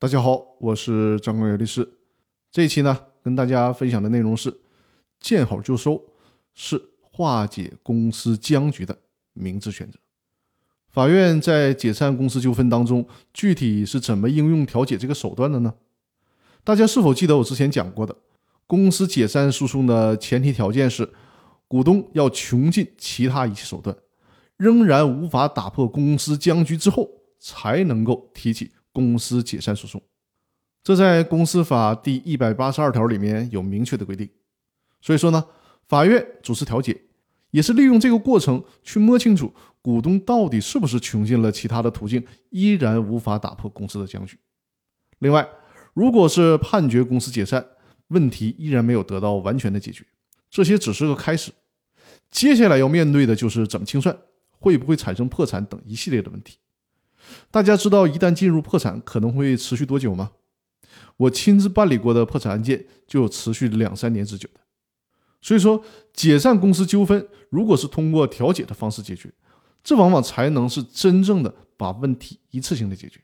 大家好，我是张光元律师。这一期呢，跟大家分享的内容是：见好就收是化解公司僵局的明智选择。法院在解散公司纠纷当中，具体是怎么应用调解这个手段的呢？大家是否记得我之前讲过的，公司解散诉讼的前提条件是，股东要穷尽其他一切手段，仍然无法打破公司僵局之后，才能够提起。公司解散诉讼，这在公司法第一百八十二条里面有明确的规定。所以说呢，法院主持调解，也是利用这个过程去摸清楚股东到底是不是穷尽了其他的途径，依然无法打破公司的僵局。另外，如果是判决公司解散，问题依然没有得到完全的解决，这些只是个开始，接下来要面对的就是怎么清算，会不会产生破产等一系列的问题。大家知道，一旦进入破产，可能会持续多久吗？我亲自办理过的破产案件就有持续两三年之久的。所以说，解散公司纠纷，如果是通过调解的方式解决，这往往才能是真正的把问题一次性的解决。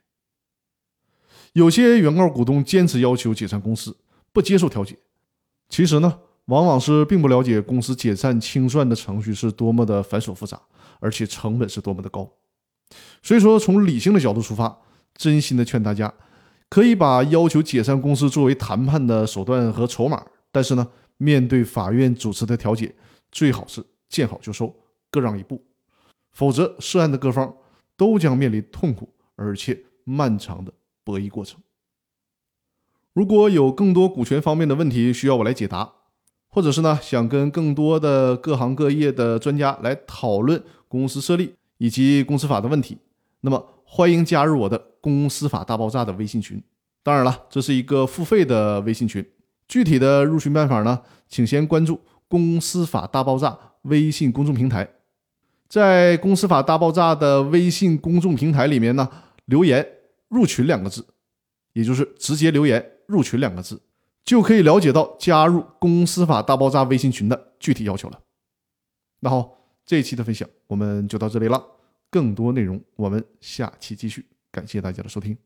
有些原告股东坚持要求解散公司，不接受调解，其实呢，往往是并不了解公司解散清算的程序是多么的繁琐复杂，而且成本是多么的高。所以说，从理性的角度出发，真心的劝大家，可以把要求解散公司作为谈判的手段和筹码。但是呢，面对法院主持的调解，最好是见好就收，各让一步，否则涉案的各方都将面临痛苦而且漫长的博弈过程。如果有更多股权方面的问题需要我来解答，或者是呢，想跟更多的各行各业的专家来讨论公司设立。以及公司法的问题，那么欢迎加入我的公司法大爆炸的微信群。当然了，这是一个付费的微信群。具体的入群办法呢，请先关注公司法大爆炸微信公众平台，在公司法大爆炸的微信公众平台里面呢，留言“入群”两个字，也就是直接留言“入群”两个字，就可以了解到加入公司法大爆炸微信群的具体要求了。那好。这一期的分享我们就到这里了，更多内容我们下期继续，感谢大家的收听。